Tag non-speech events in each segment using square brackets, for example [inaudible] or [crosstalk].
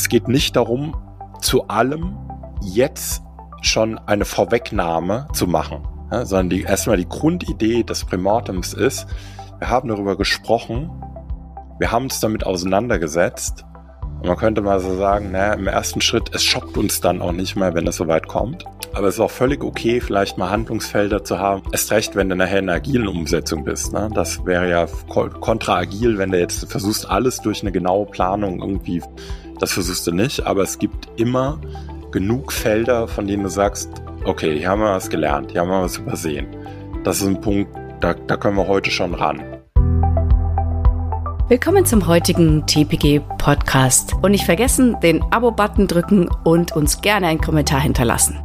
es geht nicht darum, zu allem jetzt schon eine Vorwegnahme zu machen, ja, sondern die, erstmal die Grundidee des Primortems ist, wir haben darüber gesprochen, wir haben uns damit auseinandergesetzt und man könnte mal so sagen, naja, im ersten Schritt, es schockt uns dann auch nicht mehr, wenn es soweit kommt. Aber es ist auch völlig okay, vielleicht mal Handlungsfelder zu haben. Erst recht, wenn du nachher in einer agilen Umsetzung bist. Ne? Das wäre ja kontraagil, wenn du jetzt versuchst, alles durch eine genaue Planung irgendwie, das versuchst du nicht. Aber es gibt immer genug Felder, von denen du sagst, okay, hier haben wir was gelernt, hier haben wir was übersehen. Das ist ein Punkt, da, da können wir heute schon ran. Willkommen zum heutigen TPG Podcast und nicht vergessen, den Abo-Button drücken und uns gerne einen Kommentar hinterlassen.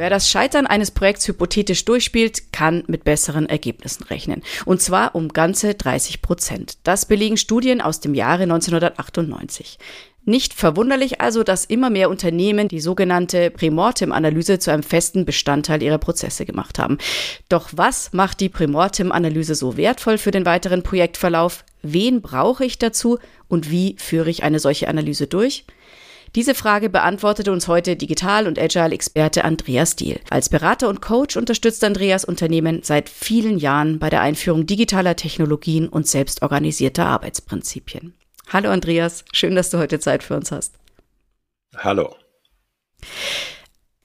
Wer das Scheitern eines Projekts hypothetisch durchspielt, kann mit besseren Ergebnissen rechnen. Und zwar um ganze 30 Prozent. Das belegen Studien aus dem Jahre 1998. Nicht verwunderlich also, dass immer mehr Unternehmen die sogenannte Primortem-Analyse zu einem festen Bestandteil ihrer Prozesse gemacht haben. Doch was macht die Primortem-Analyse so wertvoll für den weiteren Projektverlauf? Wen brauche ich dazu und wie führe ich eine solche Analyse durch? Diese Frage beantwortete uns heute Digital- und Agile-Experte Andreas Diel. Als Berater und Coach unterstützt Andreas Unternehmen seit vielen Jahren bei der Einführung digitaler Technologien und selbstorganisierter Arbeitsprinzipien. Hallo Andreas, schön, dass du heute Zeit für uns hast. Hallo.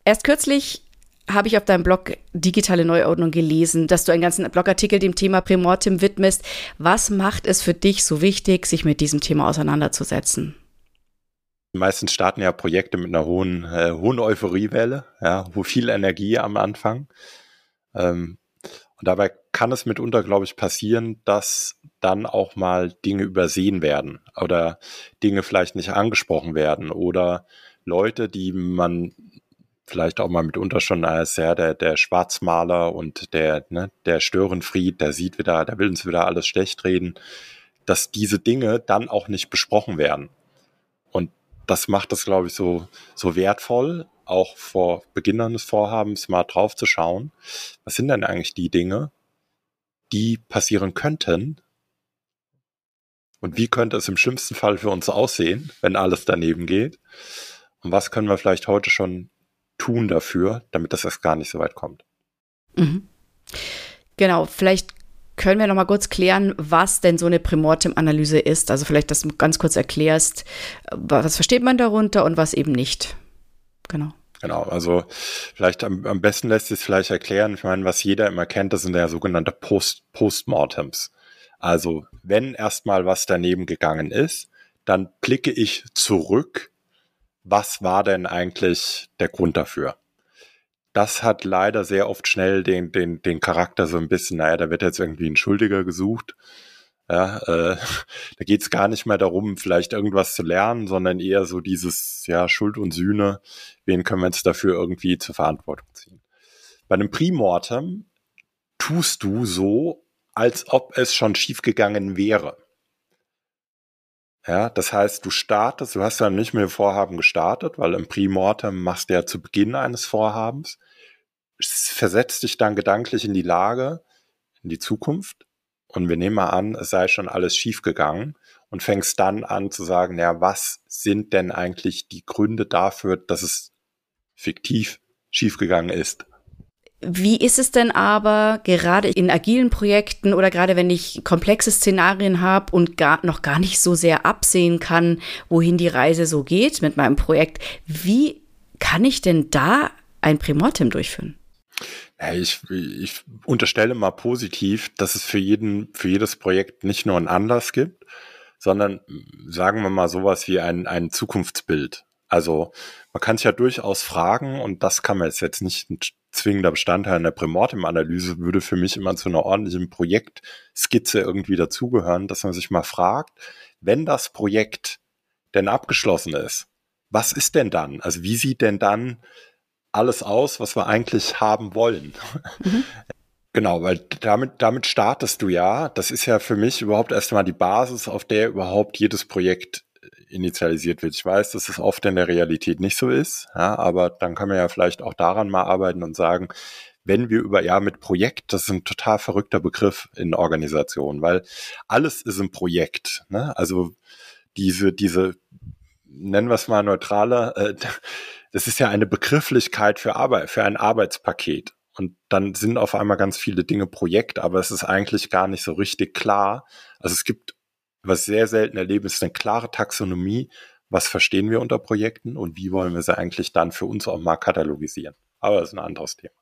Erst kürzlich habe ich auf deinem Blog Digitale Neuordnung gelesen, dass du einen ganzen Blogartikel dem Thema Primortem widmest. Was macht es für dich so wichtig, sich mit diesem Thema auseinanderzusetzen? Meistens starten ja Projekte mit einer hohen, äh, hohen Euphoriewelle, ja, wo viel Energie am Anfang. Ähm, und dabei kann es mitunter, glaube ich, passieren, dass dann auch mal Dinge übersehen werden oder Dinge vielleicht nicht angesprochen werden oder Leute, die man vielleicht auch mal mitunter schon als ja, der, der Schwarzmaler und der, ne, der Störenfried, der sieht wieder, der will uns wieder alles schlecht reden, dass diese Dinge dann auch nicht besprochen werden. Und das macht das, glaube ich, so, so wertvoll, auch vor Beginn eines Vorhabens mal drauf zu schauen, was sind denn eigentlich die Dinge, die passieren könnten und wie könnte es im schlimmsten Fall für uns aussehen, wenn alles daneben geht und was können wir vielleicht heute schon tun dafür, damit das erst gar nicht so weit kommt. Mhm. Genau, vielleicht können wir noch mal kurz klären, was denn so eine Primortem-Analyse ist? Also vielleicht, dass du ganz kurz erklärst, was versteht man darunter und was eben nicht. Genau. Genau, also vielleicht am, am besten lässt sich es vielleicht erklären. Ich meine, was jeder immer kennt, das sind ja sogenannte Post Postmortems. Also wenn erstmal was daneben gegangen ist, dann blicke ich zurück, was war denn eigentlich der Grund dafür? Das hat leider sehr oft schnell den, den, den Charakter so ein bisschen, naja, da wird jetzt irgendwie ein Schuldiger gesucht. Ja, äh, [laughs] da geht es gar nicht mehr darum, vielleicht irgendwas zu lernen, sondern eher so dieses, ja, Schuld und Sühne, wen können wir jetzt dafür irgendwie zur Verantwortung ziehen. Bei einem Primortem tust du so, als ob es schon schiefgegangen wäre. Ja, das heißt, du startest, du hast ja nicht mit dem Vorhaben gestartet, weil im Primortem machst du ja zu Beginn eines Vorhabens, versetzt dich dann gedanklich in die Lage, in die Zukunft und wir nehmen mal an, es sei schon alles schiefgegangen und fängst dann an zu sagen, ja, was sind denn eigentlich die Gründe dafür, dass es fiktiv schiefgegangen ist? Wie ist es denn aber gerade in agilen Projekten oder gerade wenn ich komplexe Szenarien habe und gar, noch gar nicht so sehr absehen kann, wohin die Reise so geht mit meinem Projekt, wie kann ich denn da ein Primortem durchführen? Ich, ich unterstelle mal positiv, dass es für jeden, für jedes Projekt nicht nur einen Anlass gibt, sondern sagen wir mal sowas wie ein, ein Zukunftsbild. Also man kann sich ja durchaus fragen, und das kann man jetzt, jetzt nicht ein zwingender Bestandteil einer Primortem-Analyse, würde für mich immer zu einer ordentlichen Projektskizze irgendwie dazugehören, dass man sich mal fragt, wenn das Projekt denn abgeschlossen ist, was ist denn dann? Also wie sieht denn dann alles aus, was wir eigentlich haben wollen. Mhm. Genau, weil damit, damit startest du ja. Das ist ja für mich überhaupt erstmal die Basis, auf der überhaupt jedes Projekt initialisiert wird. Ich weiß, dass es oft in der Realität nicht so ist, ja, aber dann kann man ja vielleicht auch daran mal arbeiten und sagen, wenn wir über, ja, mit Projekt, das ist ein total verrückter Begriff in Organisationen, weil alles ist ein Projekt. Ne? Also diese, diese, nennen wir es mal neutraler, äh, [laughs] das ist ja eine Begrifflichkeit für Arbeit, für ein Arbeitspaket. Und dann sind auf einmal ganz viele Dinge Projekt, aber es ist eigentlich gar nicht so richtig klar. Also es gibt, was sehr selten erleben, ist eine klare Taxonomie. Was verstehen wir unter Projekten und wie wollen wir sie eigentlich dann für uns auch mal katalogisieren? Aber das ist ein anderes Thema.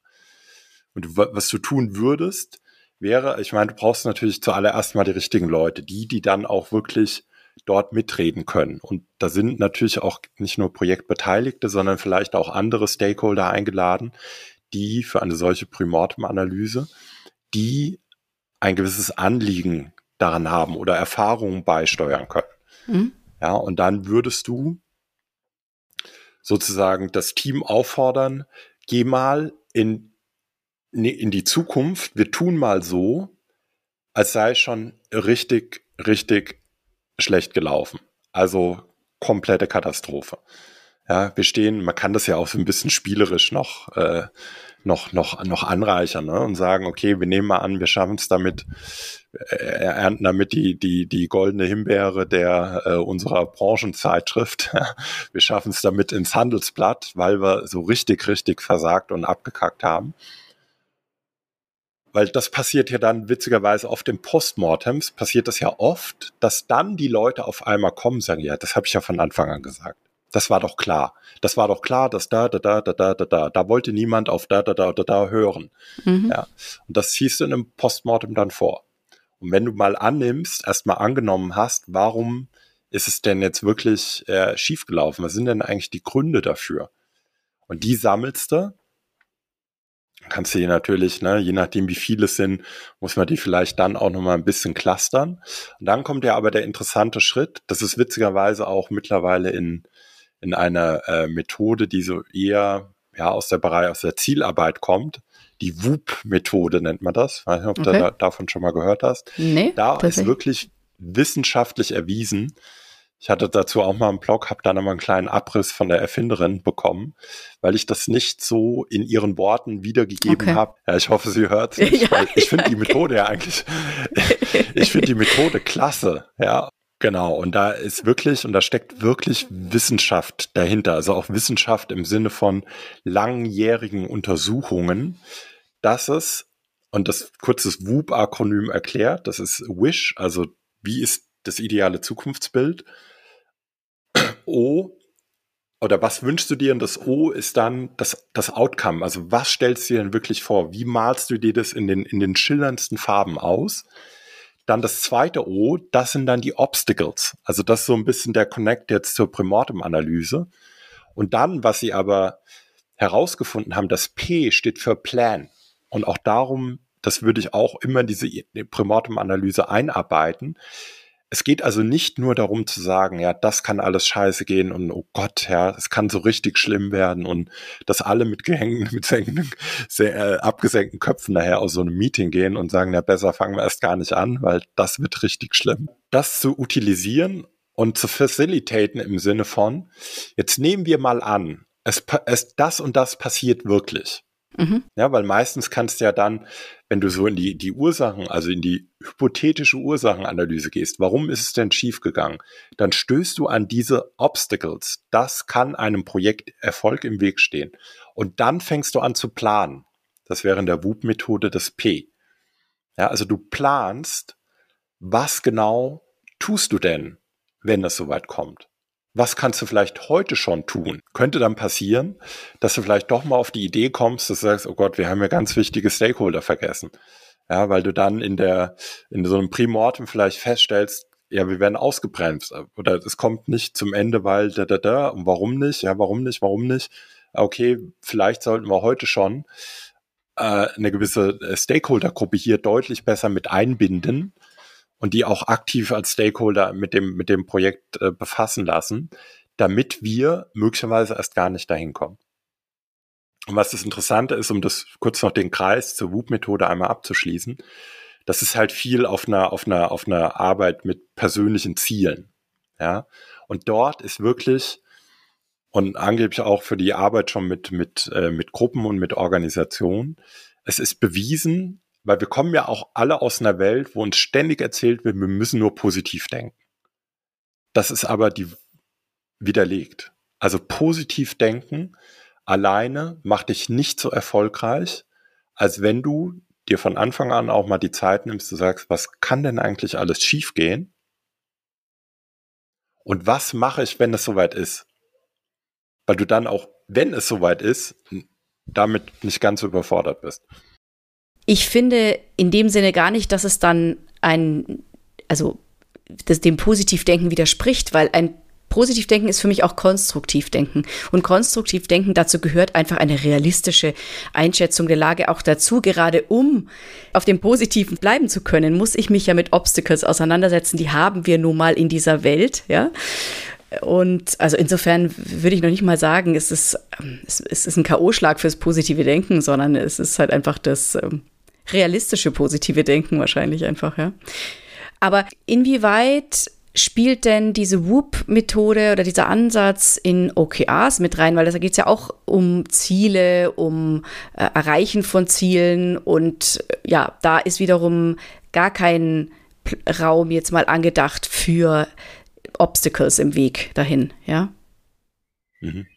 Und was du tun würdest, wäre, ich meine, du brauchst natürlich zuallererst mal die richtigen Leute, die, die dann auch wirklich dort mitreden können. Und da sind natürlich auch nicht nur Projektbeteiligte, sondern vielleicht auch andere Stakeholder eingeladen, die für eine solche Primortem-Analyse, die ein gewisses Anliegen daran haben oder Erfahrungen beisteuern können. Mhm. Ja, und dann würdest du sozusagen das Team auffordern, geh mal in, in die Zukunft, wir tun mal so, als sei schon richtig, richtig schlecht gelaufen. Also komplette Katastrophe. Ja, wir stehen, man kann das ja auch so ein bisschen spielerisch noch, äh, noch, noch, noch anreichern ne? und sagen, okay, wir nehmen mal an, wir schaffen es damit, äh, ernten damit die, die, die goldene Himbeere der äh, unserer Branchenzeitschrift. [laughs] wir schaffen es damit ins Handelsblatt, weil wir so richtig, richtig versagt und abgekackt haben. Weil das passiert ja dann witzigerweise auf dem Postmortems, passiert das ja oft, dass dann die Leute auf einmal kommen und sagen, ja, das habe ich ja von Anfang an gesagt. Das war doch klar. Das war doch klar, dass da, da, da, da, da, da, da, da wollte niemand auf da, da, da, da, da hören. Mhm. Ja. Und das ziehst du in einem Postmortem dann vor. Und wenn du mal annimmst, erstmal angenommen hast, warum ist es denn jetzt wirklich äh, schiefgelaufen? Was sind denn eigentlich die Gründe dafür? Und die sammelst du. Kannst du die natürlich, ne, je nachdem wie viele es sind, muss man die vielleicht dann auch nochmal ein bisschen clustern. Und dann kommt ja aber der interessante Schritt. Das ist witzigerweise auch mittlerweile in in einer äh, Methode, die so eher ja, aus der Bereich, aus der Zielarbeit kommt. Die WUP-Methode nennt man das. weiß nicht, ob okay. du da, davon schon mal gehört hast. Nee, da ist wirklich wissenschaftlich erwiesen. Ich hatte dazu auch mal einen Blog, habe dann einmal einen kleinen Abriss von der Erfinderin bekommen, weil ich das nicht so in ihren Worten wiedergegeben okay. habe. Ja, ich hoffe, sie hört es. [laughs] Ja, ich finde die [laughs] Methode ja eigentlich, ich finde die Methode klasse. Ja, Genau, und da ist wirklich, und da steckt wirklich Wissenschaft dahinter, also auch Wissenschaft im Sinne von langjährigen Untersuchungen, dass es, und das kurzes WOOP-Akronym erklärt, das ist WISH, also wie ist das ideale Zukunftsbild? O, oder was wünschst du dir? Und das O ist dann das, das Outcome. Also was stellst du dir denn wirklich vor? Wie malst du dir das in den, in den schillerndsten Farben aus? Dann das zweite O, das sind dann die Obstacles. Also das ist so ein bisschen der Connect jetzt zur Primortem-Analyse. Und dann, was sie aber herausgefunden haben, das P steht für Plan. Und auch darum, das würde ich auch immer in diese Primortem-Analyse einarbeiten, es geht also nicht nur darum zu sagen, ja, das kann alles scheiße gehen und oh Gott, ja, es kann so richtig schlimm werden und dass alle mit gehängten, [laughs] mit senkenden, sehr, äh, abgesenkten Köpfen nachher aus so einem Meeting gehen und sagen, ja, besser fangen wir erst gar nicht an, weil das wird richtig schlimm. Das zu utilisieren und zu facilitaten im Sinne von, jetzt nehmen wir mal an, es, es das und das passiert wirklich. Mhm. Ja, weil meistens kannst du ja dann, wenn du so in die, die Ursachen, also in die hypothetische Ursachenanalyse gehst, warum ist es denn schiefgegangen, dann stößt du an diese Obstacles. Das kann einem Projekt Erfolg im Weg stehen. Und dann fängst du an zu planen. Das wäre in der WUP-Methode das P. Ja, also du planst, was genau tust du denn, wenn das soweit kommt? Was kannst du vielleicht heute schon tun? Könnte dann passieren, dass du vielleicht doch mal auf die Idee kommst, dass du sagst, oh Gott, wir haben ja ganz wichtige Stakeholder vergessen. Ja, weil du dann in der, in so einem Primortem vielleicht feststellst, ja, wir werden ausgebremst oder es kommt nicht zum Ende, weil da, da, da, und warum nicht? Ja, warum nicht? Warum nicht? Okay, vielleicht sollten wir heute schon äh, eine gewisse Stakeholder-Gruppe hier deutlich besser mit einbinden, und die auch aktiv als Stakeholder mit dem, mit dem Projekt äh, befassen lassen, damit wir möglicherweise erst gar nicht dahin kommen. Und was das Interessante ist, um das kurz noch den Kreis zur WUP-Methode einmal abzuschließen, das ist halt viel auf einer, auf einer, auf einer Arbeit mit persönlichen Zielen. Ja. Und dort ist wirklich, und angeblich auch für die Arbeit schon mit, mit, äh, mit Gruppen und mit Organisationen, es ist bewiesen, weil wir kommen ja auch alle aus einer Welt, wo uns ständig erzählt wird, wir müssen nur positiv denken. das ist aber die widerlegt. Also positiv denken alleine macht dich nicht so erfolgreich, als wenn du dir von Anfang an auch mal die Zeit nimmst, du sagst, was kann denn eigentlich alles schiefgehen? Und was mache ich, wenn es soweit ist? Weil du dann auch, wenn es soweit ist, damit nicht ganz überfordert bist. Ich finde in dem Sinne gar nicht, dass es dann ein, also das dem Positivdenken widerspricht, weil ein Positivdenken ist für mich auch Konstruktivdenken. Und Konstruktivdenken dazu gehört einfach eine realistische Einschätzung der Lage auch dazu. Gerade um auf dem Positiven bleiben zu können, muss ich mich ja mit Obstacles auseinandersetzen. Die haben wir nun mal in dieser Welt, ja. Und also insofern würde ich noch nicht mal sagen, es ist, es ist ein K.O.-Schlag fürs positive Denken, sondern es ist halt einfach das ähm, realistische positive Denken wahrscheinlich einfach, ja. Aber inwieweit spielt denn diese Whoop-Methode oder dieser Ansatz in OKRs mit rein? Weil da geht es ja auch um Ziele, um äh, Erreichen von Zielen und äh, ja, da ist wiederum gar kein Raum jetzt mal angedacht für Obstacles im Weg dahin, ja? Mhm.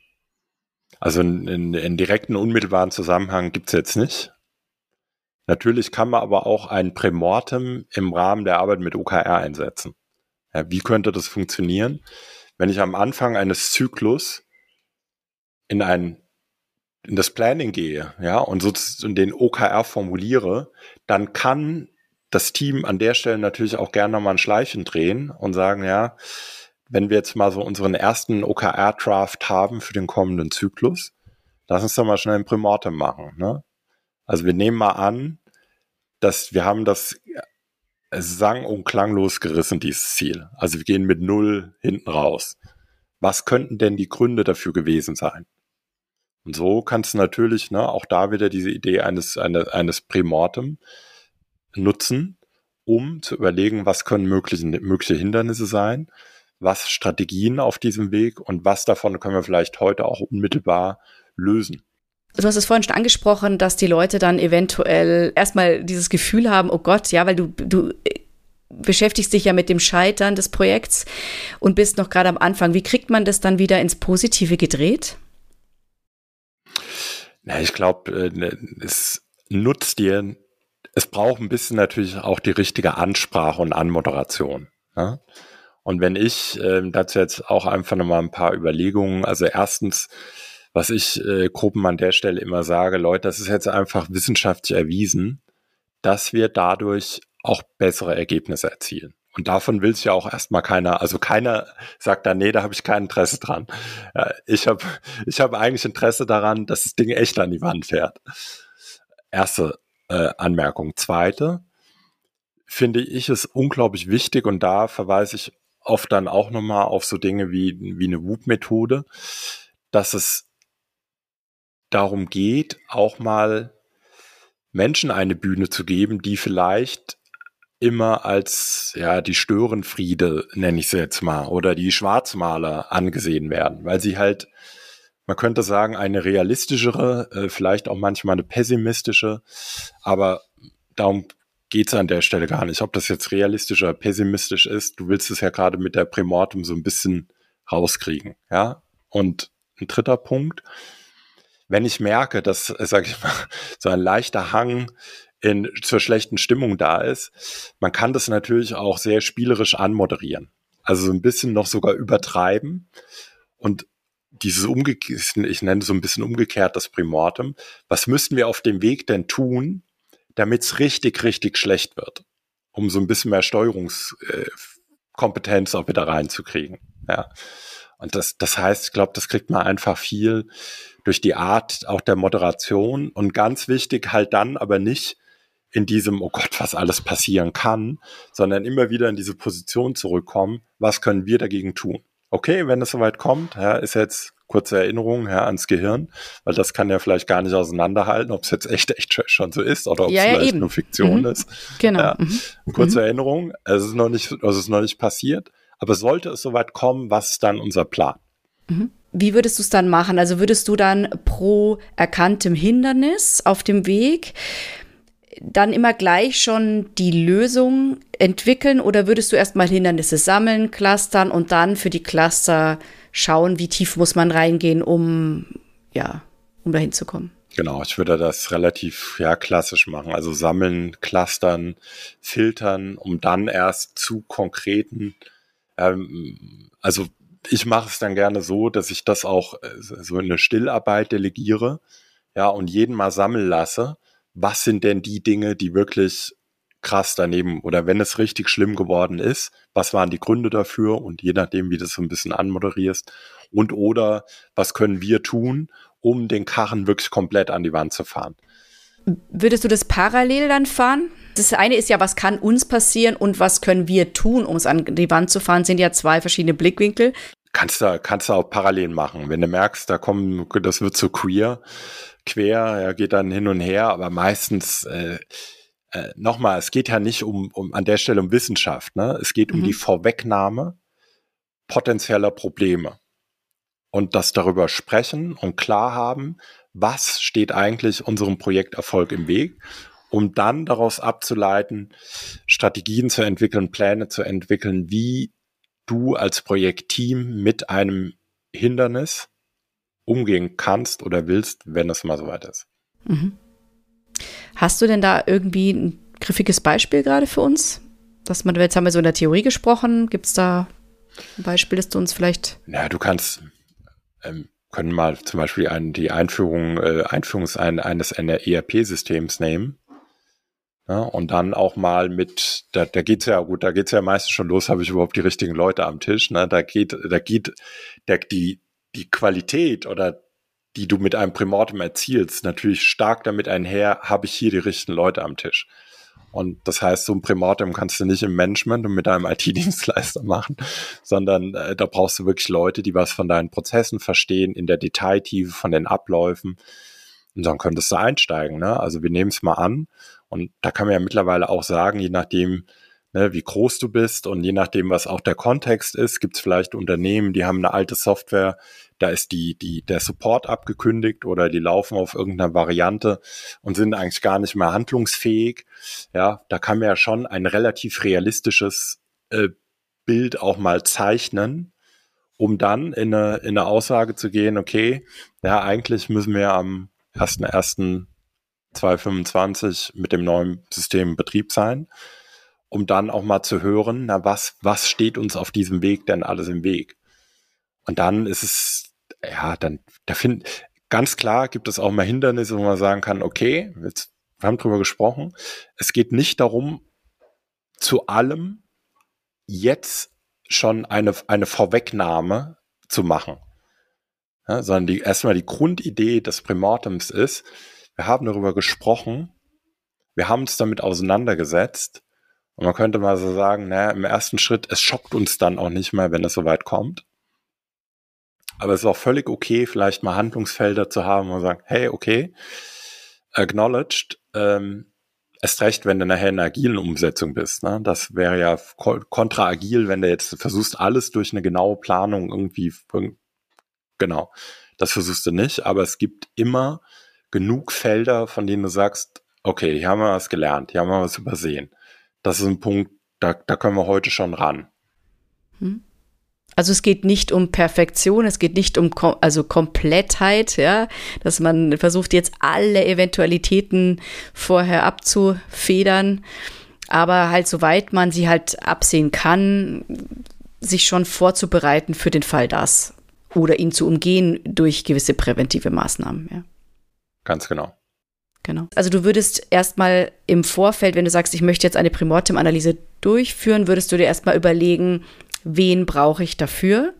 Also einen direkten, unmittelbaren Zusammenhang gibt es jetzt nicht. Natürlich kann man aber auch ein Prämortem im Rahmen der Arbeit mit OKR einsetzen. Ja, wie könnte das funktionieren, wenn ich am Anfang eines Zyklus in ein in das Planning gehe, ja, und sozusagen den OKR formuliere, dann kann das Team an der Stelle natürlich auch gerne nochmal ein Schleichen drehen und sagen, ja, wenn wir jetzt mal so unseren ersten OKR-Draft haben für den kommenden Zyklus, lass uns doch mal schnell ein Primortem machen, ne? Also wir nehmen mal an, dass wir haben das sang- und klanglos gerissen, dieses Ziel. Also wir gehen mit Null hinten raus. Was könnten denn die Gründe dafür gewesen sein? Und so kannst du natürlich ne, auch da wieder diese Idee eines, eine, eines Prämortem nutzen, um zu überlegen, was können mögliche, mögliche Hindernisse sein, was Strategien auf diesem Weg und was davon können wir vielleicht heute auch unmittelbar lösen. Du hast es vorhin schon angesprochen, dass die Leute dann eventuell erstmal dieses Gefühl haben, oh Gott, ja, weil du, du beschäftigst dich ja mit dem Scheitern des Projekts und bist noch gerade am Anfang. Wie kriegt man das dann wieder ins Positive gedreht? Na, ich glaube, äh, ne, es nutzt dir, es braucht ein bisschen natürlich auch die richtige Ansprache und Anmoderation. Ja? Und wenn ich äh, dazu jetzt auch einfach nochmal ein paar Überlegungen, also erstens, was ich äh, Gruppen an der Stelle immer sage, Leute, das ist jetzt einfach wissenschaftlich erwiesen, dass wir dadurch auch bessere Ergebnisse erzielen. Und davon will sich ja auch erstmal keiner, also keiner sagt dann, nee, da habe ich kein Interesse dran. Ich habe ich hab eigentlich Interesse daran, dass das Ding echt an die Wand fährt. Erste äh, Anmerkung. Zweite, finde ich es unglaublich wichtig und da verweise ich oft dann auch nochmal auf so Dinge wie, wie eine WUP-Methode, dass es darum geht, auch mal Menschen eine Bühne zu geben, die vielleicht immer als ja die Störenfriede nenne ich sie jetzt mal oder die Schwarzmaler angesehen werden, weil sie halt man könnte sagen eine realistischere, äh, vielleicht auch manchmal eine pessimistische, aber darum geht es an der Stelle gar nicht, ob das jetzt realistisch oder pessimistisch ist. Du willst es ja gerade mit der Primortum so ein bisschen rauskriegen, ja. Und ein dritter Punkt, wenn ich merke, dass, äh, sage ich mal, [laughs] so ein leichter Hang in, zur schlechten Stimmung da ist, man kann das natürlich auch sehr spielerisch anmoderieren. Also so ein bisschen noch sogar übertreiben und dieses umgekehrt, ich nenne so ein bisschen umgekehrt das Primortem. Was müssten wir auf dem Weg denn tun, damit es richtig, richtig schlecht wird? Um so ein bisschen mehr Steuerungskompetenz auch wieder reinzukriegen. Ja. Und das, das heißt, ich glaube, das kriegt man einfach viel durch die Art auch der Moderation und ganz wichtig halt dann aber nicht in diesem, oh Gott, was alles passieren kann, sondern immer wieder in diese Position zurückkommen, was können wir dagegen tun? Okay, wenn es soweit kommt, ja, ist jetzt kurze Erinnerung ja, ans Gehirn, weil das kann ja vielleicht gar nicht auseinanderhalten, ob es jetzt echt, echt schon so ist oder ob ja, es vielleicht ja, nur Fiktion mhm. ist. Genau. Ja, mhm. Kurze mhm. Erinnerung, es ist noch nicht, es ist noch nicht passiert, aber sollte es soweit kommen, was ist dann unser Plan? Mhm. Wie würdest du es dann machen? Also würdest du dann pro erkanntem Hindernis auf dem Weg dann immer gleich schon die Lösung entwickeln oder würdest du erstmal Hindernisse sammeln, clustern und dann für die Cluster schauen, wie tief muss man reingehen, um ja, um dahin zu kommen? Genau, ich würde das relativ ja klassisch machen, also sammeln, clustern, filtern, um dann erst zu konkreten ähm, also ich mache es dann gerne so, dass ich das auch äh, so in eine Stillarbeit delegiere, ja, und jeden mal sammeln lasse. Was sind denn die Dinge, die wirklich krass daneben oder wenn es richtig schlimm geworden ist, was waren die Gründe dafür und je nachdem, wie du das so ein bisschen anmoderierst und oder was können wir tun, um den Karren wirklich komplett an die Wand zu fahren. Würdest du das parallel dann fahren? Das eine ist ja, was kann uns passieren und was können wir tun, um es an die Wand zu fahren, sind ja zwei verschiedene Blickwinkel. Kannst du, kannst du auch parallel machen. Wenn du merkst, da kommen, das wird zu queer, quer, ja, geht dann hin und her, aber meistens, äh, äh, nochmal, es geht ja nicht um, um an der Stelle um Wissenschaft, ne? Es geht um mhm. die Vorwegnahme potenzieller Probleme. Und das darüber sprechen und klar haben, was steht eigentlich unserem Projekterfolg im Weg, um dann daraus abzuleiten, Strategien zu entwickeln, Pläne zu entwickeln, wie du als Projektteam mit einem Hindernis umgehen kannst oder willst, wenn es mal soweit ist. Mhm. Hast du denn da irgendwie ein griffiges Beispiel gerade für uns? Dass man, jetzt haben wir so in der Theorie gesprochen, gibt es da ein Beispiel, das du uns vielleicht. Ja, du kannst, ähm, können mal zum Beispiel ein, die Einführung, äh, Einführung eines ERP-Systems nehmen. Ja, und dann auch mal mit, da, da geht's ja gut, da geht's ja meistens schon los, habe ich überhaupt die richtigen Leute am Tisch. Ne? Da geht, da geht der, die, die Qualität oder die du mit einem Primortem erzielst, natürlich stark damit einher, habe ich hier die richtigen Leute am Tisch. Und das heißt, so ein Primortem kannst du nicht im Management und mit einem [laughs] IT-Dienstleister machen, sondern äh, da brauchst du wirklich Leute, die was von deinen Prozessen verstehen, in der Detailtiefe von den Abläufen. Und dann könntest du einsteigen. Ne? Also wir nehmen es mal an. Und da kann man ja mittlerweile auch sagen, je nachdem, ne, wie groß du bist und je nachdem, was auch der Kontext ist, gibt es vielleicht Unternehmen, die haben eine alte Software, da ist die, die, der Support abgekündigt oder die laufen auf irgendeiner Variante und sind eigentlich gar nicht mehr handlungsfähig. Ja, da kann man ja schon ein relativ realistisches äh, Bild auch mal zeichnen, um dann in eine, in eine Aussage zu gehen, okay, ja, eigentlich müssen wir am 1.1.2025 mit dem neuen System in Betrieb sein, um dann auch mal zu hören, na, was, was steht uns auf diesem Weg denn alles im Weg? Und dann ist es, ja, dann, da find, ganz klar gibt es auch mal Hindernisse, wo man sagen kann, okay, jetzt, wir haben drüber gesprochen. Es geht nicht darum, zu allem jetzt schon eine, eine Vorwegnahme zu machen. Ja, sondern die, erstmal die Grundidee des Primortems ist, wir haben darüber gesprochen, wir haben uns damit auseinandergesetzt und man könnte mal so sagen, naja, im ersten Schritt, es schockt uns dann auch nicht mehr, wenn es soweit kommt. Aber es ist auch völlig okay, vielleicht mal Handlungsfelder zu haben, man sagt, hey, okay, acknowledged, ähm, erst recht, wenn du nachher in einer agilen Umsetzung bist. Ne? Das wäre ja kontra-agil, wenn du jetzt versuchst, alles durch eine genaue Planung irgendwie, genau, das versuchst du nicht, aber es gibt immer genug Felder, von denen du sagst, okay, hier haben wir was gelernt, hier haben wir was übersehen. Das ist ein Punkt, da, da können wir heute schon ran. Hm. Also es geht nicht um Perfektion, es geht nicht um Kom also Komplettheit, ja, dass man versucht jetzt alle Eventualitäten vorher abzufedern, aber halt soweit man sie halt absehen kann, sich schon vorzubereiten für den Fall das oder ihn zu umgehen durch gewisse präventive Maßnahmen, ja. Ganz genau. Genau. Also du würdest erstmal im Vorfeld, wenn du sagst, ich möchte jetzt eine Primortem-Analyse durchführen, würdest du dir erstmal überlegen, wen brauche ich dafür?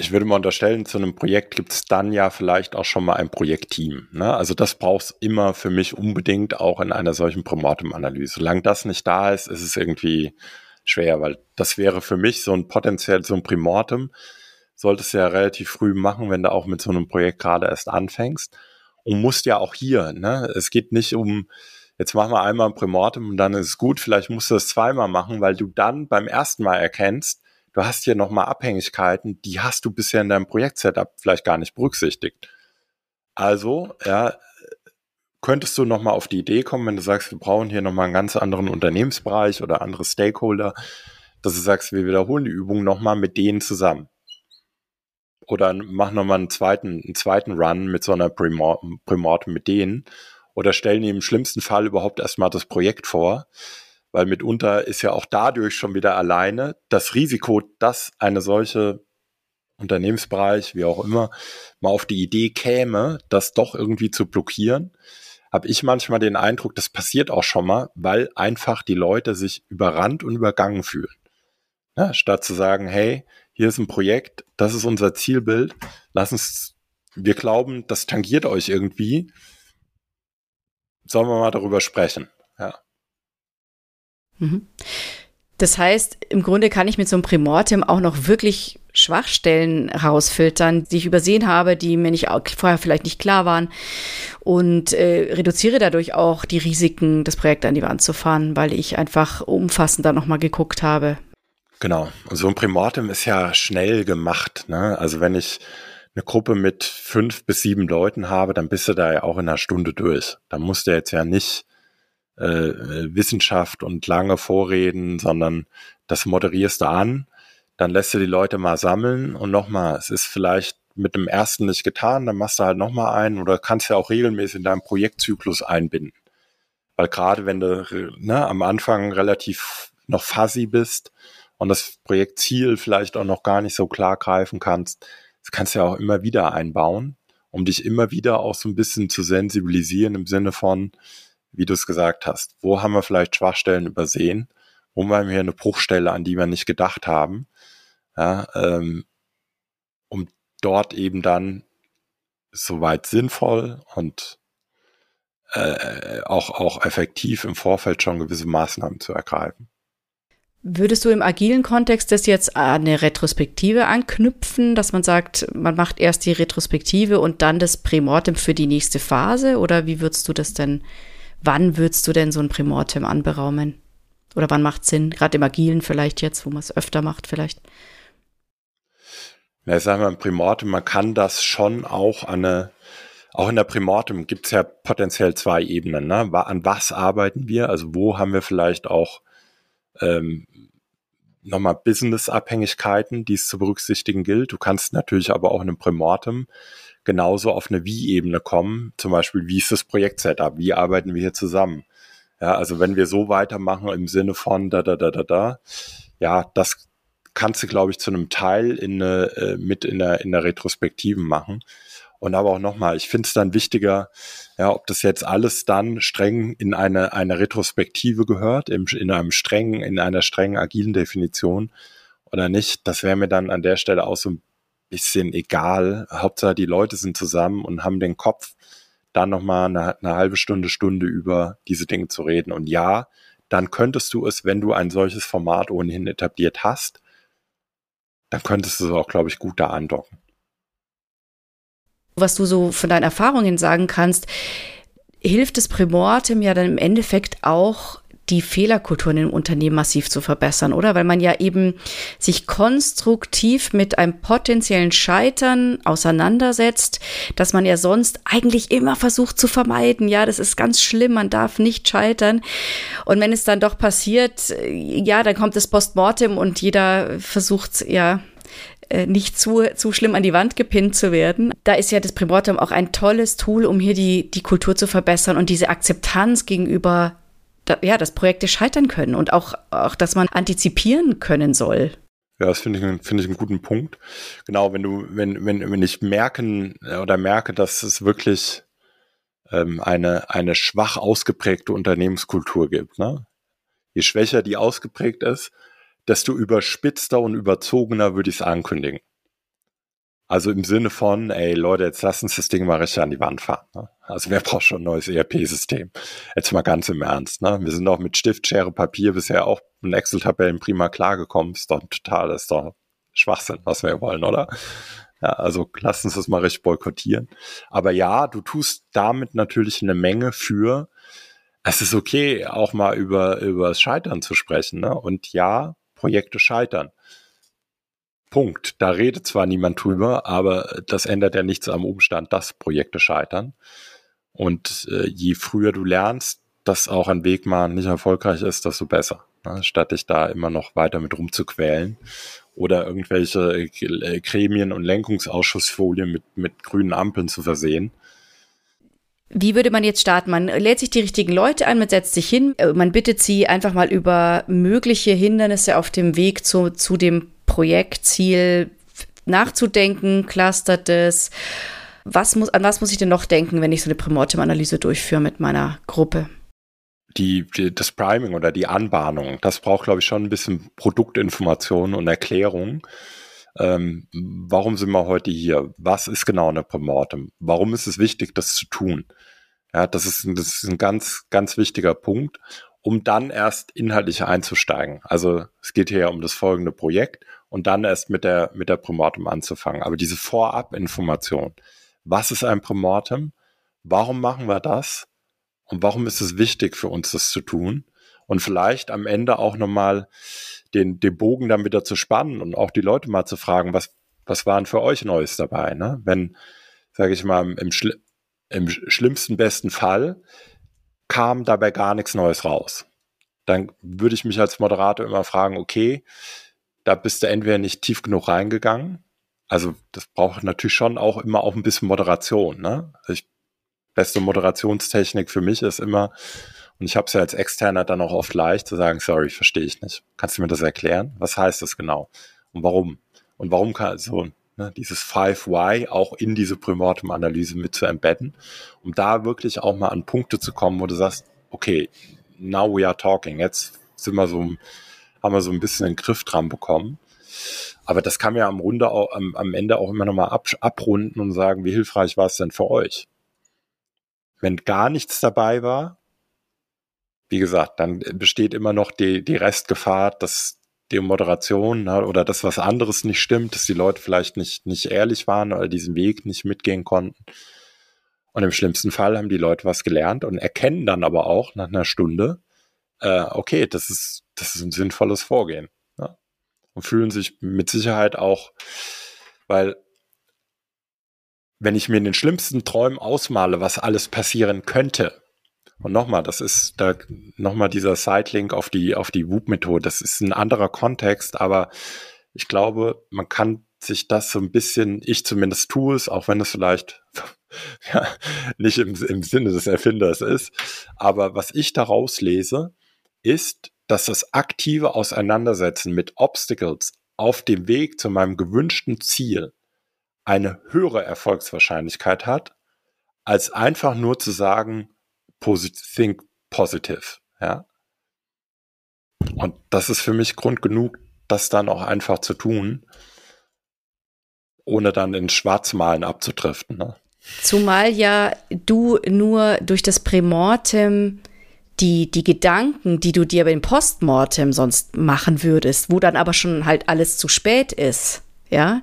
Ich würde mal unterstellen, zu einem Projekt gibt es dann ja vielleicht auch schon mal ein Projektteam. Ne? Also das braucht es immer für mich unbedingt auch in einer solchen Primortem-Analyse. Solange das nicht da ist, ist es irgendwie schwer, weil das wäre für mich so ein potenziell so ein Primortem, solltest du ja relativ früh machen, wenn du auch mit so einem Projekt gerade erst anfängst. Und musst ja auch hier, ne? Es geht nicht um, jetzt machen wir einmal ein Primortem und dann ist es gut, vielleicht musst du es zweimal machen, weil du dann beim ersten Mal erkennst, du hast hier nochmal Abhängigkeiten, die hast du bisher in deinem Projektsetup vielleicht gar nicht berücksichtigt. Also, ja, könntest du nochmal auf die Idee kommen, wenn du sagst, wir brauchen hier nochmal einen ganz anderen Unternehmensbereich oder andere Stakeholder, dass du sagst, wir wiederholen die Übung nochmal mit denen zusammen. Oder mach nochmal einen zweiten, einen zweiten Run mit so einer Primortem mit denen. Oder stellen die im schlimmsten Fall überhaupt erstmal das Projekt vor. Weil mitunter ist ja auch dadurch schon wieder alleine das Risiko, dass eine solche Unternehmensbereich, wie auch immer, mal auf die Idee käme, das doch irgendwie zu blockieren, habe ich manchmal den Eindruck, das passiert auch schon mal, weil einfach die Leute sich überrannt und übergangen fühlen. Ja, statt zu sagen, hey, hier ist ein Projekt, das ist unser Zielbild, lass uns, wir glauben, das tangiert euch irgendwie, sollen wir mal darüber sprechen. Ja. Mhm. Das heißt, im Grunde kann ich mit so einem Primortem auch noch wirklich Schwachstellen rausfiltern, die ich übersehen habe, die mir nicht vorher vielleicht nicht klar waren und äh, reduziere dadurch auch die Risiken, das Projekt an die Wand zu fahren, weil ich einfach umfassender nochmal geguckt habe. Genau. Und so ein Primortem ist ja schnell gemacht. Ne? Also wenn ich eine Gruppe mit fünf bis sieben Leuten habe, dann bist du da ja auch in einer Stunde durch. Da musst du jetzt ja nicht äh, Wissenschaft und lange Vorreden, sondern das moderierst du an dann lässt du die Leute mal sammeln und nochmal, es ist vielleicht mit dem ersten nicht getan, dann machst du halt nochmal einen oder kannst ja auch regelmäßig in deinem Projektzyklus einbinden. Weil gerade wenn du ne, am Anfang relativ noch fuzzy bist und das Projektziel vielleicht auch noch gar nicht so klar greifen kannst, das kannst du ja auch immer wieder einbauen, um dich immer wieder auch so ein bisschen zu sensibilisieren im Sinne von, wie du es gesagt hast, wo haben wir vielleicht Schwachstellen übersehen, wo haben wir eine Bruchstelle, an die wir nicht gedacht haben ja, ähm, um dort eben dann soweit sinnvoll und äh, auch, auch effektiv im Vorfeld schon gewisse Maßnahmen zu ergreifen. Würdest du im agilen Kontext das jetzt an eine Retrospektive anknüpfen, dass man sagt, man macht erst die Retrospektive und dann das Prämortem für die nächste Phase? Oder wie würdest du das denn, wann würdest du denn so ein Prämortem anberaumen? Oder wann macht Sinn? Gerade im agilen vielleicht jetzt, wo man es öfter macht vielleicht? Ja, ich sage mal, im Primortem, man kann das schon auch an eine, auch in der Primortem gibt es ja potenziell zwei Ebenen. Ne? An was arbeiten wir? Also wo haben wir vielleicht auch ähm, nochmal Business-Abhängigkeiten, die es zu berücksichtigen gilt. Du kannst natürlich aber auch in einem Primortem genauso auf eine Wie-Ebene kommen. Zum Beispiel, wie ist das Projekt-Setup? Wie arbeiten wir hier zusammen? Ja, also wenn wir so weitermachen im Sinne von da, da, da, da, da, ja, das, kannst du, glaube ich, zu einem Teil in eine, äh, mit in der, in der Retrospektiven machen. Und aber auch nochmal, ich finde es dann wichtiger, ja, ob das jetzt alles dann streng in eine, eine Retrospektive gehört, im, in einem strengen, in einer strengen agilen Definition oder nicht, das wäre mir dann an der Stelle auch so ein bisschen egal. Hauptsache die Leute sind zusammen und haben den Kopf, dann nochmal eine, eine halbe Stunde, Stunde über diese Dinge zu reden. Und ja, dann könntest du es, wenn du ein solches Format ohnehin etabliert hast, dann könntest du auch, glaube ich, gut da andocken. Was du so von deinen Erfahrungen sagen kannst, hilft das Primortem ja dann im Endeffekt auch die Fehlerkulturen im Unternehmen massiv zu verbessern, oder? Weil man ja eben sich konstruktiv mit einem potenziellen Scheitern auseinandersetzt, dass man ja sonst eigentlich immer versucht zu vermeiden. Ja, das ist ganz schlimm, man darf nicht scheitern. Und wenn es dann doch passiert, ja, dann kommt das Postmortem und jeder versucht, ja, äh, nicht zu, zu schlimm an die Wand gepinnt zu werden. Da ist ja das Primordium auch ein tolles Tool, um hier die, die Kultur zu verbessern und diese Akzeptanz gegenüber da, ja, dass Projekte scheitern können und auch, auch, dass man antizipieren können soll. Ja, das finde ich, finde ich einen guten Punkt. Genau, wenn du, wenn, wenn, wenn ich merken äh, oder merke, dass es wirklich ähm, eine, eine schwach ausgeprägte Unternehmenskultur gibt, ne? Je schwächer die ausgeprägt ist, desto überspitzter und überzogener würde ich es ankündigen. Also im Sinne von, ey Leute, jetzt lass uns das Ding mal richtig an die Wand fahren. Ne? Also wer braucht schon ein neues ERP-System? Jetzt mal ganz im Ernst. Ne? Wir sind auch mit Stift, Schere, Papier bisher auch in Excel-Tabellen prima klargekommen. Ist doch total, ist doch Schwachsinn, was wir wollen, oder? Ja, also lass uns das mal richtig boykottieren. Aber ja, du tust damit natürlich eine Menge für, es ist okay, auch mal über, über das Scheitern zu sprechen. Ne? Und ja, Projekte scheitern. Punkt. Da redet zwar niemand drüber, aber das ändert ja nichts am Umstand, dass Projekte scheitern. Und äh, je früher du lernst, dass auch ein Weg mal nicht erfolgreich ist, desto besser. Ne? Statt dich da immer noch weiter mit rumzuquälen oder irgendwelche äh, Gremien und Lenkungsausschussfolien mit, mit grünen Ampeln zu versehen. Wie würde man jetzt starten? Man lädt sich die richtigen Leute ein, man setzt sich hin, äh, man bittet sie einfach mal über mögliche Hindernisse auf dem Weg zu, zu dem Projektziel nachzudenken, clustert es. Was muss, an was muss ich denn noch denken, wenn ich so eine Primordium-Analyse durchführe mit meiner Gruppe? Die, die, das Priming oder die Anbahnung, das braucht, glaube ich, schon ein bisschen Produktinformation und Erklärung. Ähm, warum sind wir heute hier? Was ist genau eine Primortem? Warum ist es wichtig, das zu tun? Ja, das ist, das ist ein ganz, ganz wichtiger Punkt, um dann erst inhaltlich einzusteigen. Also es geht hier ja um das folgende Projekt und dann erst mit der, mit der Primortem anzufangen. Aber diese Vorabinformation, was ist ein Primortem? Warum machen wir das? Und warum ist es wichtig für uns, das zu tun? Und vielleicht am Ende auch nochmal den, den Bogen dann wieder zu spannen und auch die Leute mal zu fragen, was, was waren für euch Neues dabei? Ne? Wenn, sage ich mal, im, Schli im schlimmsten besten Fall kam dabei gar nichts Neues raus. Dann würde ich mich als Moderator immer fragen, okay, da bist du entweder nicht tief genug reingegangen. Also das braucht natürlich schon auch immer auch ein bisschen Moderation. Ne? Also ich, beste Moderationstechnik für mich ist immer, und ich habe es ja als Externer dann auch oft leicht zu sagen, sorry, verstehe ich nicht. Kannst du mir das erklären? Was heißt das genau? Und warum? Und warum kann so ne, dieses 5Y auch in diese Primortem-Analyse mit zu embedden, um da wirklich auch mal an Punkte zu kommen, wo du sagst, okay, now we are talking. Jetzt sind wir so, haben wir so ein bisschen den Griff dran bekommen. Aber das kann ja am, Runde auch, am, am Ende auch immer nochmal ab, abrunden und sagen, wie hilfreich war es denn für euch? Wenn gar nichts dabei war, wie gesagt, dann besteht immer noch die, die Restgefahr, dass die Moderation ne, oder das, was anderes nicht stimmt, dass die Leute vielleicht nicht, nicht ehrlich waren oder diesen Weg nicht mitgehen konnten. Und im schlimmsten Fall haben die Leute was gelernt und erkennen dann aber auch nach einer Stunde, äh, okay, das ist, das ist ein sinnvolles Vorgehen. Ne? Und fühlen sich mit Sicherheit auch, weil wenn ich mir in den schlimmsten Träumen ausmale, was alles passieren könnte, und nochmal, das ist da nochmal dieser Sidelink auf die, auf die Whoop-Methode. Das ist ein anderer Kontext, aber ich glaube, man kann sich das so ein bisschen, ich zumindest tue es, auch wenn es vielleicht [laughs] ja, nicht im, im Sinne des Erfinders ist. Aber was ich daraus lese, ist, dass das aktive Auseinandersetzen mit Obstacles auf dem Weg zu meinem gewünschten Ziel eine höhere Erfolgswahrscheinlichkeit hat, als einfach nur zu sagen, posit think positive, ja. Und das ist für mich Grund genug, das dann auch einfach zu tun, ohne dann in Schwarzmalen abzudriften. Ne? Zumal ja du nur durch das Prämortem die, die Gedanken, die du dir beim Postmortem sonst machen würdest, wo dann aber schon halt alles zu spät ist, ja,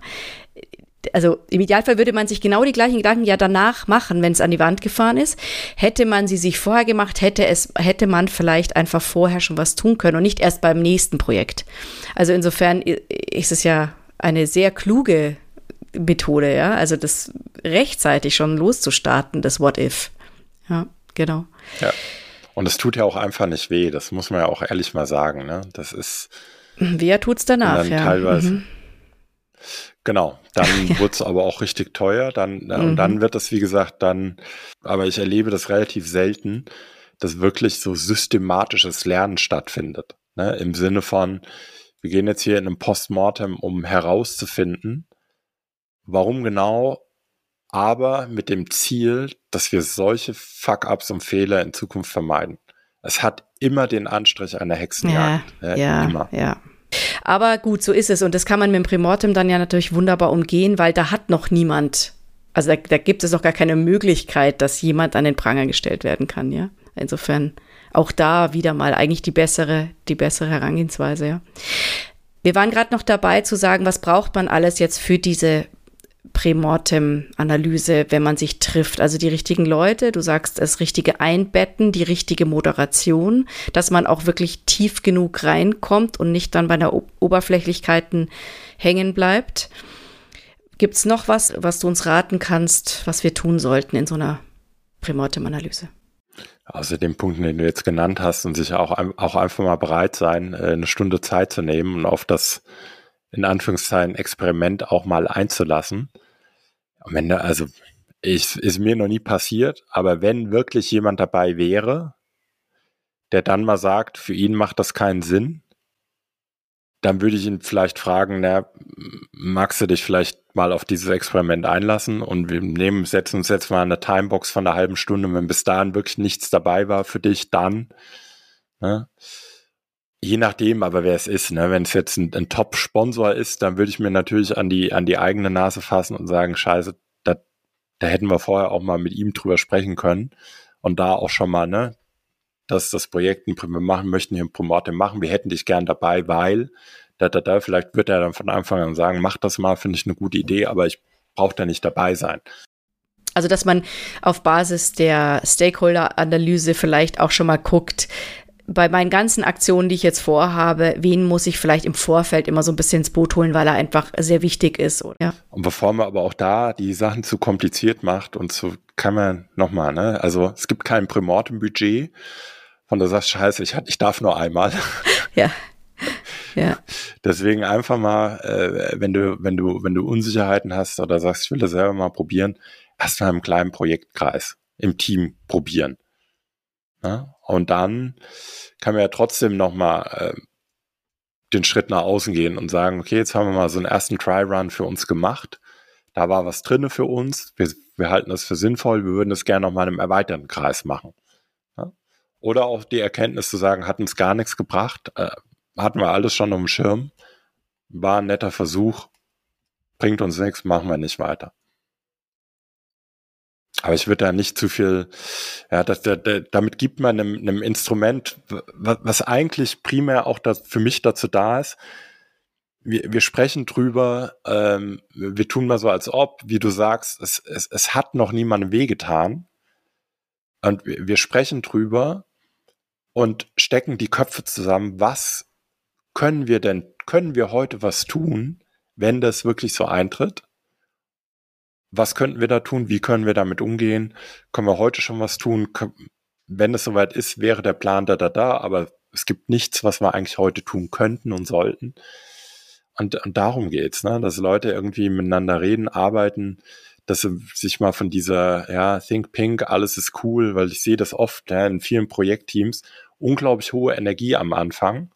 also im Idealfall würde man sich genau die gleichen Gedanken ja danach machen, wenn es an die Wand gefahren ist. Hätte man sie sich vorher gemacht, hätte es, hätte man vielleicht einfach vorher schon was tun können und nicht erst beim nächsten Projekt. Also insofern ist es ja eine sehr kluge Methode, ja. Also das rechtzeitig schon loszustarten, das What If. Ja, genau. Ja. Und es tut ja auch einfach nicht weh, das muss man ja auch ehrlich mal sagen, ne? Das ist. Wer tut's danach, ja. Teilweise. Mhm. Genau, dann [laughs] ja. wird es aber auch richtig teuer. Dann, mhm. Und dann wird das, wie gesagt, dann, aber ich erlebe das relativ selten, dass wirklich so systematisches Lernen stattfindet. Ne? Im Sinne von, wir gehen jetzt hier in einem Postmortem, um herauszufinden, warum genau, aber mit dem Ziel, dass wir solche Fuck-ups und Fehler in Zukunft vermeiden. Es hat immer den Anstrich einer Hexenjagd. Ja, ja, immer. ja. Aber gut, so ist es. Und das kann man mit dem Primortem dann ja natürlich wunderbar umgehen, weil da hat noch niemand, also da, da gibt es noch gar keine Möglichkeit, dass jemand an den Pranger gestellt werden kann, ja. Insofern auch da wieder mal eigentlich die bessere, die bessere Herangehensweise, ja. Wir waren gerade noch dabei zu sagen, was braucht man alles jetzt für diese Prämortem-Analyse, wenn man sich trifft. Also die richtigen Leute, du sagst das richtige Einbetten, die richtige Moderation, dass man auch wirklich tief genug reinkommt und nicht dann bei der Oberflächlichkeiten hängen bleibt. Gibt es noch was, was du uns raten kannst, was wir tun sollten in so einer Prämortem-Analyse. Also den Punkten, den du jetzt genannt hast und sich auch, auch einfach mal bereit sein, äh, eine Stunde Zeit zu nehmen und auf das in Anführungszeichen Experiment auch mal einzulassen. Am Ende, also ich, ist mir noch nie passiert, aber wenn wirklich jemand dabei wäre, der dann mal sagt, für ihn macht das keinen Sinn, dann würde ich ihn vielleicht fragen, na, magst du dich vielleicht mal auf dieses Experiment einlassen und wir nehmen, setzen uns jetzt mal eine Timebox von einer halben Stunde, wenn bis dahin wirklich nichts dabei war für dich, dann, ne? Je nachdem, aber wer es ist, ne? Wenn es jetzt ein, ein Top-Sponsor ist, dann würde ich mir natürlich an die, an die eigene Nase fassen und sagen, scheiße, da, da hätten wir vorher auch mal mit ihm drüber sprechen können und da auch schon mal, ne, dass das Projekt, wir machen, möchten hier ein Promote machen, wir hätten dich gern dabei, weil, da, da, da, vielleicht wird er dann von Anfang an sagen, mach das mal, finde ich eine gute Idee, aber ich brauche da nicht dabei sein. Also, dass man auf Basis der Stakeholder-Analyse vielleicht auch schon mal guckt, bei meinen ganzen Aktionen, die ich jetzt vorhabe, wen muss ich vielleicht im Vorfeld immer so ein bisschen ins Boot holen, weil er einfach sehr wichtig ist. Oder? Ja. Und bevor man aber auch da die Sachen zu kompliziert macht und so kann man nochmal, ne? Also es gibt kein Primortem-Budget, von der sagst, scheiße, ich, ich darf nur einmal. [laughs] Ja. Ja. Deswegen einfach mal, äh, wenn du, wenn du, wenn du Unsicherheiten hast oder sagst, ich will das selber mal probieren, erst mal im kleinen Projektkreis, im Team probieren. Ja? Und dann kann man ja trotzdem nochmal äh, den Schritt nach außen gehen und sagen, okay, jetzt haben wir mal so einen ersten Try-Run für uns gemacht. Da war was drinne für uns. Wir, wir halten das für sinnvoll. Wir würden das gerne nochmal im erweiterten Kreis machen. Oder auch die Erkenntnis zu sagen, hat uns gar nichts gebracht, äh, hatten wir alles schon um den Schirm, war ein netter Versuch, bringt uns nichts, machen wir nicht weiter. Aber ich würde da nicht zu viel, ja, das, das, damit gibt man einem, einem Instrument, was, was eigentlich primär auch das, für mich dazu da ist, wir, wir sprechen drüber, ähm, wir tun mal so, als ob, wie du sagst, es, es, es hat noch niemandem wehgetan. Und wir, wir sprechen drüber, und stecken die Köpfe zusammen, was können wir denn, können wir heute was tun, wenn das wirklich so eintritt? Was könnten wir da tun? Wie können wir damit umgehen? Können wir heute schon was tun? Wenn es soweit ist, wäre der Plan da, da, da, aber es gibt nichts, was wir eigentlich heute tun könnten und sollten. Und, und darum geht's, ne? dass Leute irgendwie miteinander reden, arbeiten, dass sie sich mal von dieser, ja, Think Pink, alles ist cool, weil ich sehe das oft ja, in vielen Projektteams unglaublich hohe Energie am Anfang.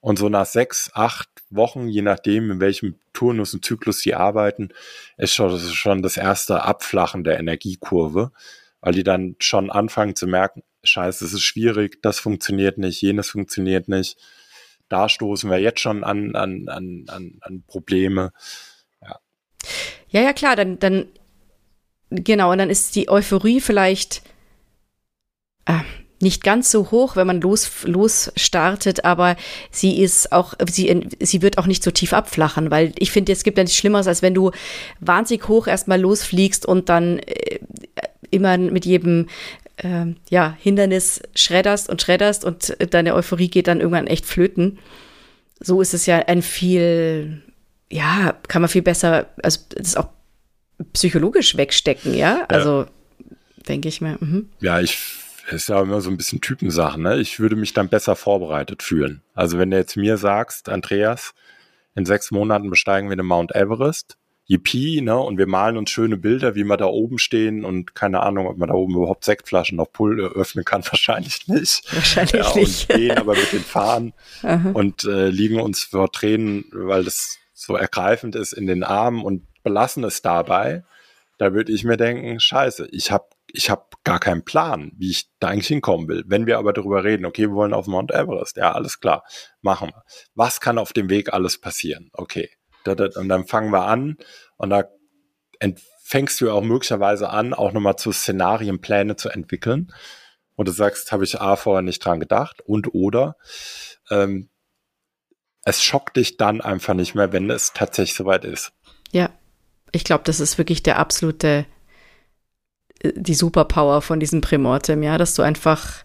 Und so nach sechs, acht Wochen, je nachdem, in welchem Turnus und Zyklus sie arbeiten, ist schon, das ist schon das erste Abflachen der Energiekurve, weil die dann schon anfangen zu merken, scheiße, es ist schwierig, das funktioniert nicht, jenes funktioniert nicht. Da stoßen wir jetzt schon an, an, an, an, an Probleme. Ja. ja, ja, klar, dann, dann, genau, und dann ist die Euphorie vielleicht, nicht ganz so hoch, wenn man los, los startet, aber sie ist auch, sie, sie wird auch nicht so tief abflachen, weil ich finde, es gibt ja nichts Schlimmeres, als wenn du wahnsinnig hoch erstmal losfliegst und dann äh, immer mit jedem äh, ja, Hindernis schredderst und schredderst und deine Euphorie geht dann irgendwann echt flöten. So ist es ja ein viel, ja, kann man viel besser, also das ist auch psychologisch wegstecken, ja, also ja. denke ich mir. Mhm. Ja, ich ist ja immer so ein bisschen Typensache, ne? Ich würde mich dann besser vorbereitet fühlen. Also wenn du jetzt mir sagst, Andreas, in sechs Monaten besteigen wir den Mount Everest, yippie, ne? Und wir malen uns schöne Bilder, wie wir da oben stehen und keine Ahnung, ob man da oben überhaupt Sektflaschen auf Pull öffnen kann, [laughs] wahrscheinlich nicht. Wahrscheinlich ja, nicht. Und gehen aber mit den Fahnen und äh, liegen uns vor Tränen, weil das so ergreifend ist in den Armen und belassen es dabei. Da würde ich mir denken, scheiße, ich habe ich habe gar keinen Plan, wie ich da eigentlich hinkommen will. Wenn wir aber darüber reden, okay, wir wollen auf Mount Everest, ja, alles klar, machen wir. Was kann auf dem Weg alles passieren? Okay. Und dann fangen wir an und da fängst du auch möglicherweise an, auch nochmal zu Szenarienpläne zu entwickeln. Und du sagst, habe ich A vorher nicht dran gedacht und oder ähm, es schockt dich dann einfach nicht mehr, wenn es tatsächlich soweit ist. Ja, ich glaube, das ist wirklich der absolute die Superpower von diesem Primortem, ja, dass du einfach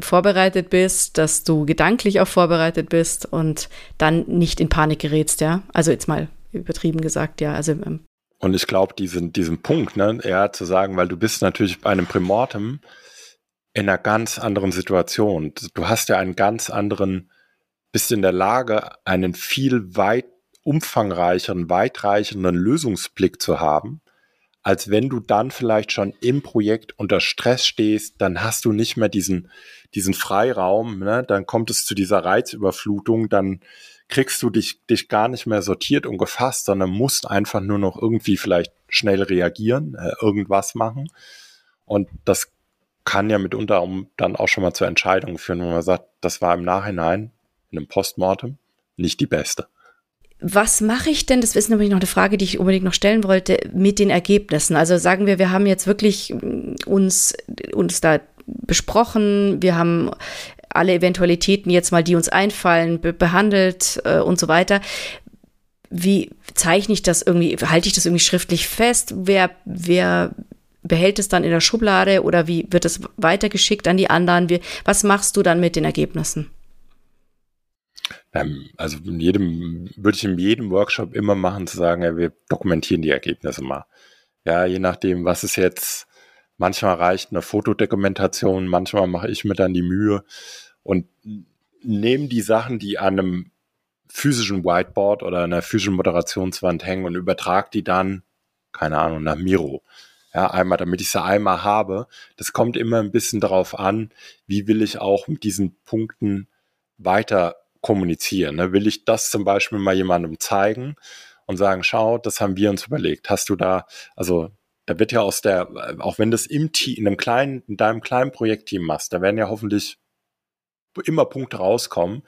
vorbereitet bist, dass du gedanklich auch vorbereitet bist und dann nicht in Panik gerätst, ja. Also jetzt mal übertrieben gesagt, ja. Also ähm, und ich glaube, diesen, diesen Punkt, ne, eher zu sagen, weil du bist natürlich bei einem Primortem in einer ganz anderen Situation. Du hast ja einen ganz anderen, bist in der Lage, einen viel weit umfangreicheren, weitreichenden Lösungsblick zu haben, als wenn du dann vielleicht schon im Projekt unter Stress stehst, dann hast du nicht mehr diesen, diesen Freiraum, ne? dann kommt es zu dieser Reizüberflutung, dann kriegst du dich, dich gar nicht mehr sortiert und gefasst, sondern musst einfach nur noch irgendwie vielleicht schnell reagieren, äh, irgendwas machen. Und das kann ja mitunter dann auch schon mal zur Entscheidung führen, wo man sagt, das war im Nachhinein, in einem Postmortem, nicht die beste. Was mache ich denn, das ist nämlich noch eine Frage, die ich unbedingt noch stellen wollte, mit den Ergebnissen? Also sagen wir, wir haben jetzt wirklich mm, uns, uns da besprochen, wir haben alle Eventualitäten jetzt mal, die uns einfallen, be behandelt äh, und so weiter. Wie zeichne ich das irgendwie, halte ich das irgendwie schriftlich fest? Wer, wer behält es dann in der Schublade oder wie wird es weitergeschickt an die anderen? Wie, was machst du dann mit den Ergebnissen? Ähm, also in jedem, würde ich in jedem Workshop immer machen, zu sagen, ja, wir dokumentieren die Ergebnisse mal. Ja, je nachdem, was ist jetzt, manchmal reicht eine Fotodokumentation, manchmal mache ich mir dann die Mühe, und nehmen die Sachen, die an einem physischen Whiteboard oder einer physischen Moderationswand hängen und übertrage die dann, keine Ahnung, nach Miro. Ja, einmal, damit ich sie einmal habe. Das kommt immer ein bisschen darauf an, wie will ich auch mit diesen Punkten weiter kommunizieren. Ne? Will ich das zum Beispiel mal jemandem zeigen und sagen, schau, das haben wir uns überlegt. Hast du da, also da wird ja aus der, auch wenn das im Team, in einem kleinen, in deinem kleinen Projektteam machst, da werden ja hoffentlich immer Punkte rauskommen,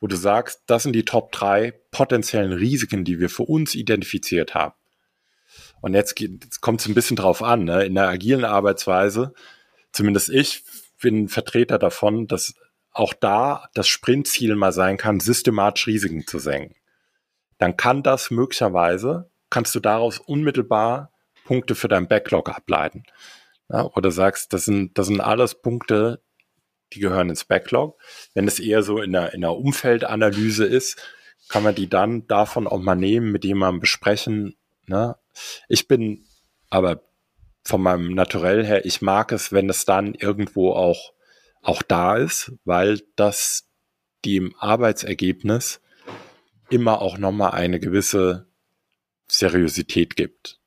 wo du sagst, das sind die Top drei potenziellen Risiken, die wir für uns identifiziert haben. Und jetzt, jetzt kommt es ein bisschen drauf an, ne? in der agilen Arbeitsweise, zumindest ich bin Vertreter davon, dass auch da das Sprintziel mal sein kann, systematisch Risiken zu senken. Dann kann das möglicherweise, kannst du daraus unmittelbar Punkte für dein Backlog ableiten. Ja, oder sagst, das sind, das sind alles Punkte, die gehören ins Backlog. Wenn es eher so in der, in der Umfeldanalyse ist, kann man die dann davon auch mal nehmen, mit jemandem besprechen. Ne? Ich bin aber von meinem Naturell her, ich mag es, wenn es dann irgendwo auch, auch da ist, weil das dem Arbeitsergebnis immer auch nochmal eine gewisse Seriosität gibt.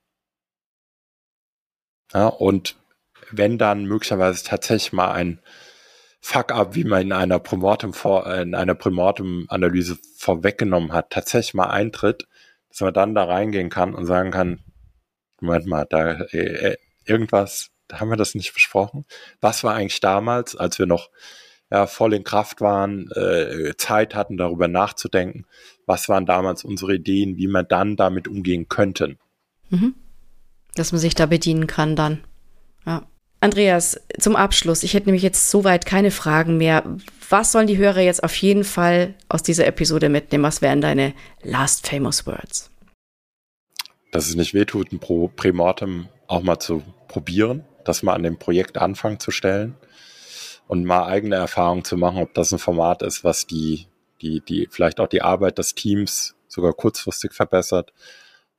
Ja, und wenn dann möglicherweise tatsächlich mal ein Fuck-up, wie man in einer Primortem in einer Primortem-Analyse vorweggenommen hat, tatsächlich mal eintritt, dass man dann da reingehen kann und sagen kann, Moment mal, da äh, äh, irgendwas, haben wir das nicht besprochen. Was war eigentlich damals, als wir noch ja, voll in Kraft waren, äh, Zeit hatten, darüber nachzudenken, was waren damals unsere Ideen, wie man dann damit umgehen könnten. Mhm. Dass man sich da bedienen kann dann. Ja. Andreas, zum Abschluss, ich hätte nämlich jetzt soweit keine Fragen mehr. Was sollen die Hörer jetzt auf jeden Fall aus dieser Episode mitnehmen? Was wären deine last famous words? Dass es nicht wehtut, ein Pro Prämortem auch mal zu probieren, das mal an dem Projekt Anfang zu stellen und mal eigene Erfahrungen zu machen, ob das ein Format ist, was die, die, die, vielleicht auch die Arbeit des Teams sogar kurzfristig verbessert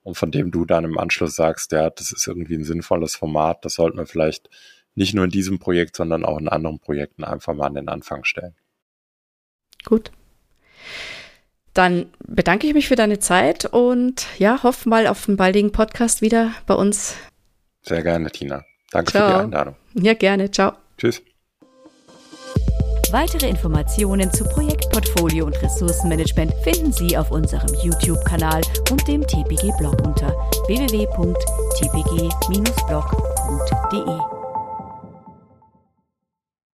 und von dem du dann im Anschluss sagst, ja, das ist irgendwie ein sinnvolles Format, das sollten wir vielleicht nicht nur in diesem Projekt, sondern auch in anderen Projekten einfach mal an den Anfang stellen. Gut. Dann bedanke ich mich für deine Zeit und ja, hoffe mal auf einen baldigen Podcast wieder bei uns. Sehr gerne, Tina. Danke Ciao. für die Einladung. Ja, gerne. Ciao. Tschüss. Weitere Informationen zu Projektportfolio und Ressourcenmanagement finden Sie auf unserem YouTube-Kanal und dem TPG-Blog unter www.tpg-blog.de.